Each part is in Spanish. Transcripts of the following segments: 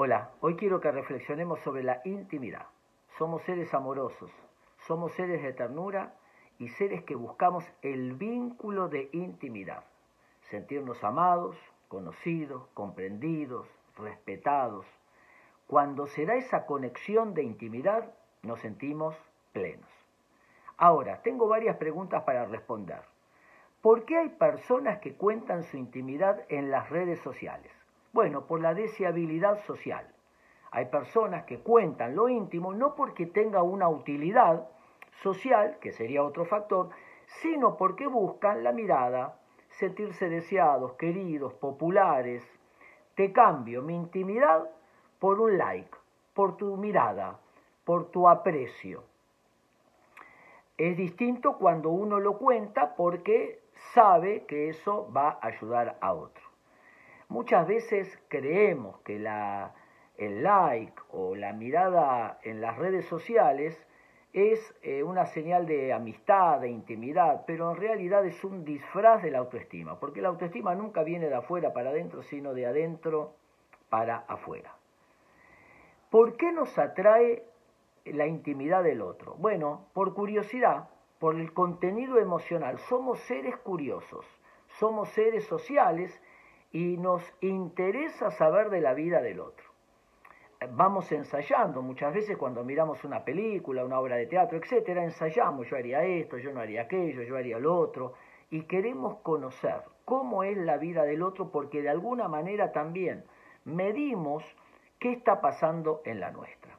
Hola, hoy quiero que reflexionemos sobre la intimidad. Somos seres amorosos, somos seres de ternura y seres que buscamos el vínculo de intimidad. Sentirnos amados, conocidos, comprendidos, respetados. Cuando se da esa conexión de intimidad, nos sentimos plenos. Ahora, tengo varias preguntas para responder. ¿Por qué hay personas que cuentan su intimidad en las redes sociales? Bueno, por la deseabilidad social. Hay personas que cuentan lo íntimo no porque tenga una utilidad social, que sería otro factor, sino porque buscan la mirada, sentirse deseados, queridos, populares. Te cambio mi intimidad por un like, por tu mirada, por tu aprecio. Es distinto cuando uno lo cuenta porque sabe que eso va a ayudar a otro. Muchas veces creemos que la, el like o la mirada en las redes sociales es eh, una señal de amistad, de intimidad, pero en realidad es un disfraz de la autoestima, porque la autoestima nunca viene de afuera para adentro, sino de adentro para afuera. ¿Por qué nos atrae la intimidad del otro? Bueno, por curiosidad, por el contenido emocional. Somos seres curiosos, somos seres sociales y nos interesa saber de la vida del otro. Vamos ensayando, muchas veces cuando miramos una película, una obra de teatro, etcétera, ensayamos, yo haría esto, yo no haría aquello, yo haría lo otro, y queremos conocer cómo es la vida del otro porque de alguna manera también medimos qué está pasando en la nuestra.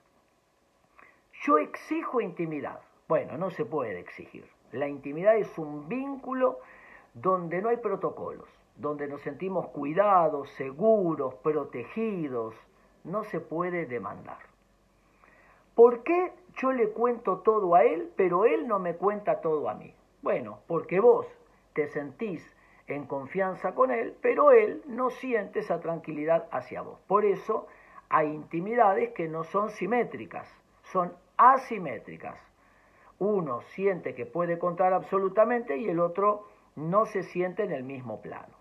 Yo exijo intimidad. Bueno, no se puede exigir. La intimidad es un vínculo donde no hay protocolos donde nos sentimos cuidados, seguros, protegidos, no se puede demandar. ¿Por qué yo le cuento todo a él, pero él no me cuenta todo a mí? Bueno, porque vos te sentís en confianza con él, pero él no siente esa tranquilidad hacia vos. Por eso hay intimidades que no son simétricas, son asimétricas. Uno siente que puede contar absolutamente y el otro no se siente en el mismo plano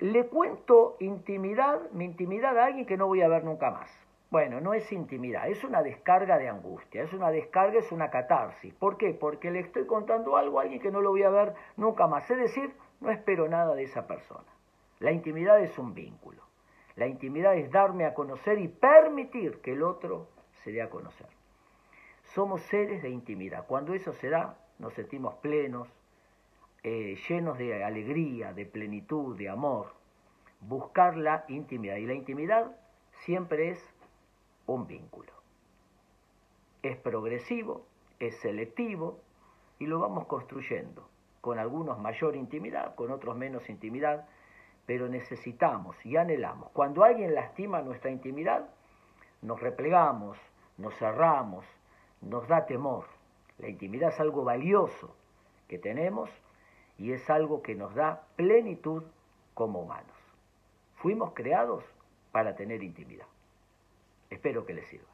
le cuento intimidad, mi intimidad a alguien que no voy a ver nunca más. Bueno, no es intimidad, es una descarga de angustia, es una descarga, es una catarsis. ¿Por qué? Porque le estoy contando algo a alguien que no lo voy a ver nunca más. Es decir, no espero nada de esa persona. La intimidad es un vínculo. La intimidad es darme a conocer y permitir que el otro se dé a conocer. Somos seres de intimidad. Cuando eso se da, nos sentimos plenos, eh, llenos de alegría, de plenitud, de amor, buscar la intimidad. Y la intimidad siempre es un vínculo. Es progresivo, es selectivo y lo vamos construyendo, con algunos mayor intimidad, con otros menos intimidad, pero necesitamos y anhelamos. Cuando alguien lastima nuestra intimidad, nos replegamos, nos cerramos, nos da temor. La intimidad es algo valioso que tenemos y es algo que nos da plenitud como humanos. Fuimos creados para tener intimidad. Espero que les sirva.